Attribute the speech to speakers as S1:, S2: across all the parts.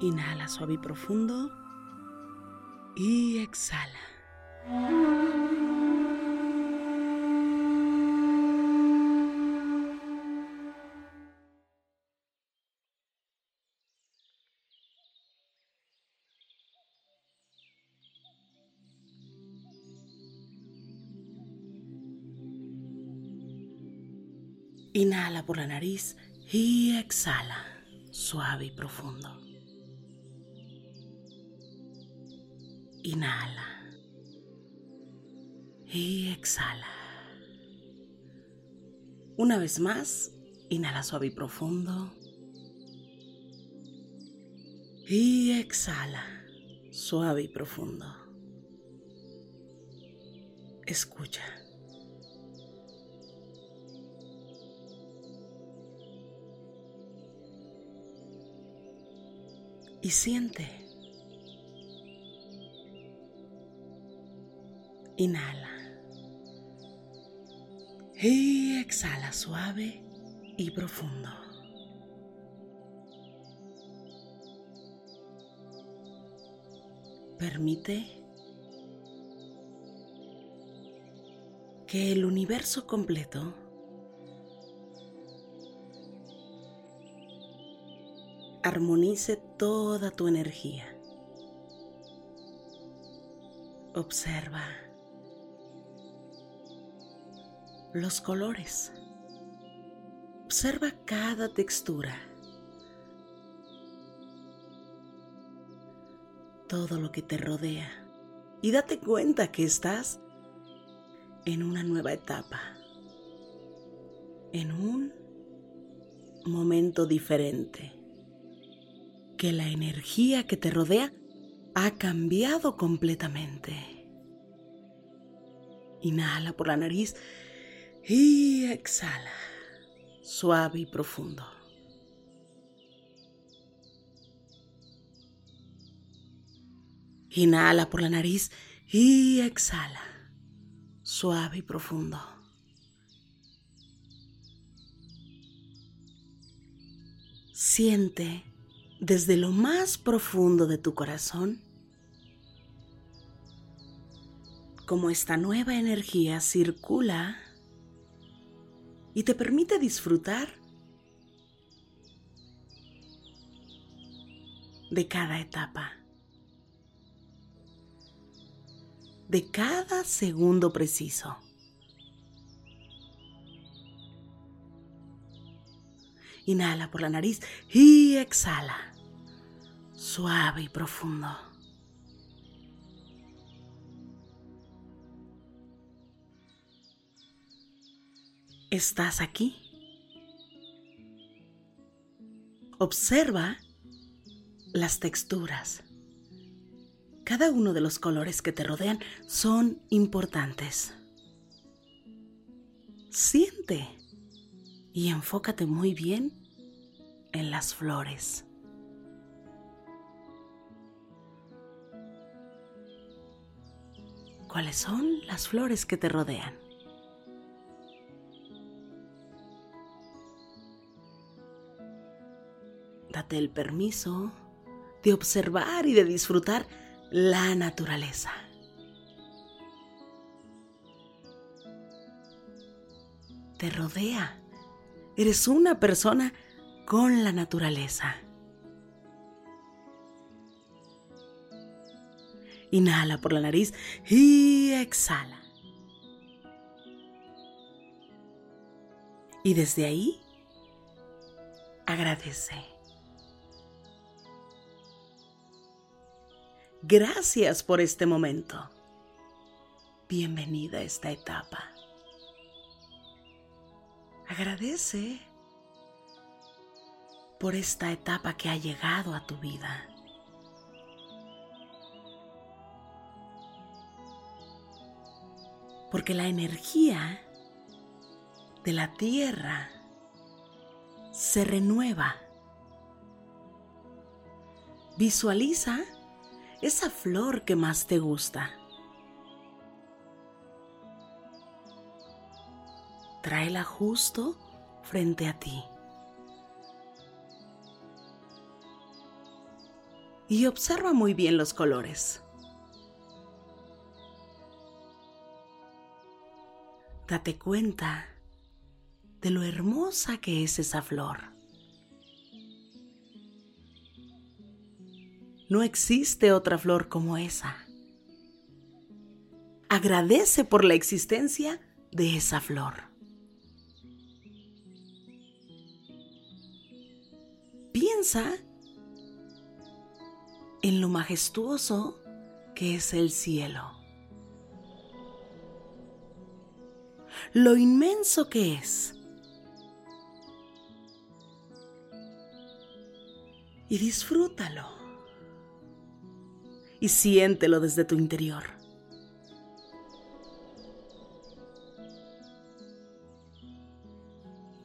S1: Inhala suave y profundo. Y exhala. Inhala por la nariz y exhala, suave y profundo. Inhala y exhala. Una vez más, inhala suave y profundo. Y exhala, suave y profundo. Escucha. y siente. Inhala. Y exhala suave y profundo. Permite que el universo completo armonice toda tu energía. Observa los colores. Observa cada textura. Todo lo que te rodea. Y date cuenta que estás en una nueva etapa. En un momento diferente que la energía que te rodea ha cambiado completamente. Inhala por la nariz y exhala, suave y profundo. Inhala por la nariz y exhala, suave y profundo. Siente desde lo más profundo de tu corazón como esta nueva energía circula y te permite disfrutar de cada etapa, de cada segundo preciso. Inhala por la nariz y exhala, suave y profundo. ¿Estás aquí? Observa las texturas. Cada uno de los colores que te rodean son importantes. Siente y enfócate muy bien en las flores. ¿Cuáles son las flores que te rodean? Date el permiso de observar y de disfrutar la naturaleza. Te rodea Eres una persona con la naturaleza. Inhala por la nariz y exhala. Y desde ahí, agradece. Gracias por este momento. Bienvenida a esta etapa. Agradece por esta etapa que ha llegado a tu vida. Porque la energía de la tierra se renueva. Visualiza esa flor que más te gusta. tráela justo frente a ti. Y observa muy bien los colores. Date cuenta de lo hermosa que es esa flor. No existe otra flor como esa. Agradece por la existencia de esa flor. Piensa en lo majestuoso que es el cielo, lo inmenso que es. Y disfrútalo. Y siéntelo desde tu interior.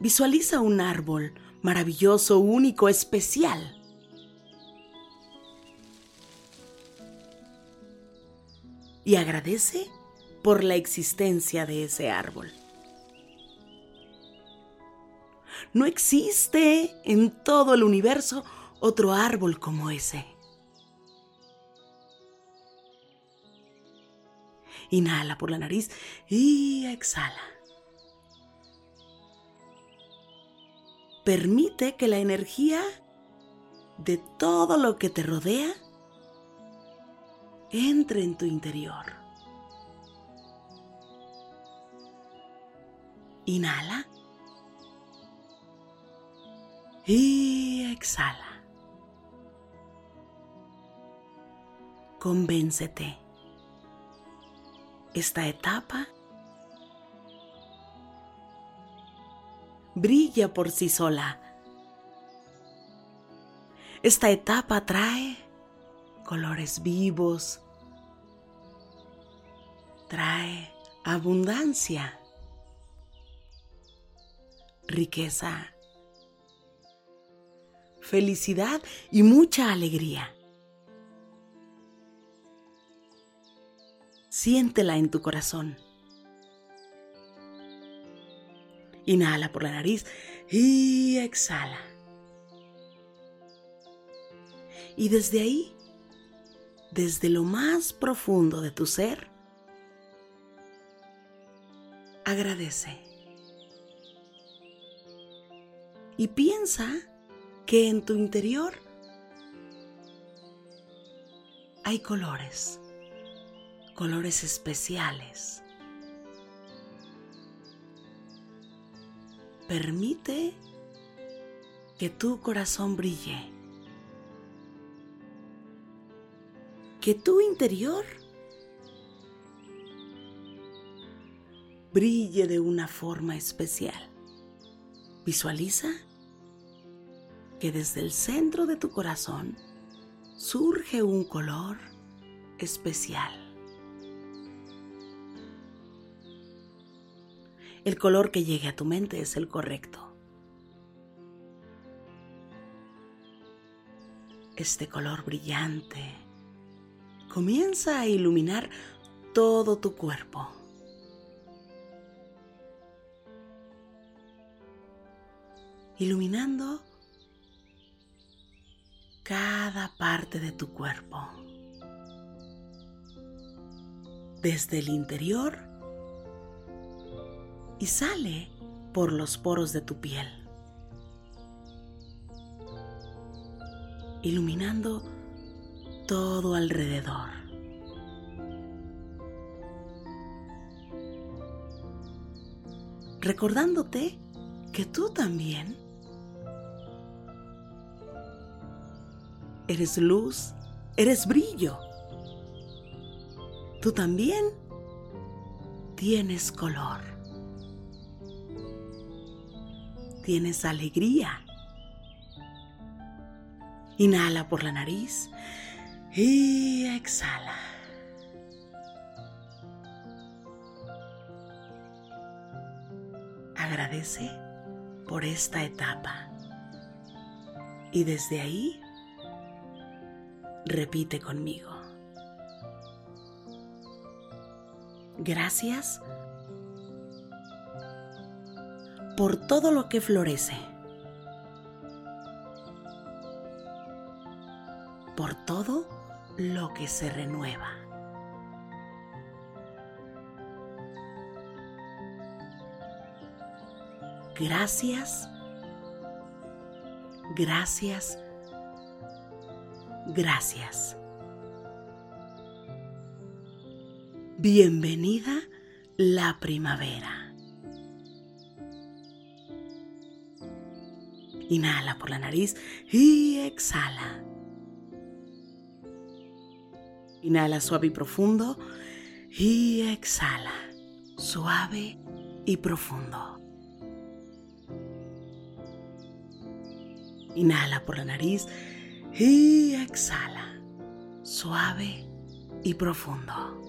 S1: Visualiza un árbol maravilloso, único, especial. Y agradece por la existencia de ese árbol. No existe en todo el universo otro árbol como ese. Inhala por la nariz y exhala. Permite que la energía de todo lo que te rodea entre en tu interior. Inhala. Y exhala. Convéncete. Esta etapa brilla por sí sola. Esta etapa trae colores vivos, trae abundancia, riqueza, felicidad y mucha alegría. Siéntela en tu corazón. Inhala por la nariz y exhala. Y desde ahí, desde lo más profundo de tu ser, agradece. Y piensa que en tu interior hay colores, colores especiales. Permite que tu corazón brille, que tu interior brille de una forma especial. Visualiza que desde el centro de tu corazón surge un color especial. El color que llegue a tu mente es el correcto. Este color brillante comienza a iluminar todo tu cuerpo. Iluminando cada parte de tu cuerpo. Desde el interior y sale por los poros de tu piel, iluminando todo alrededor. Recordándote que tú también eres luz, eres brillo. Tú también tienes color. Tienes alegría. Inhala por la nariz y exhala. Agradece por esta etapa. Y desde ahí Repite conmigo. Gracias por todo lo que florece, por todo lo que se renueva. Gracias, gracias, gracias. Bienvenida la primavera. Inhala por la nariz y exhala. Inhala suave y profundo y exhala suave y profundo. Inhala por la nariz y exhala, suave y profundo.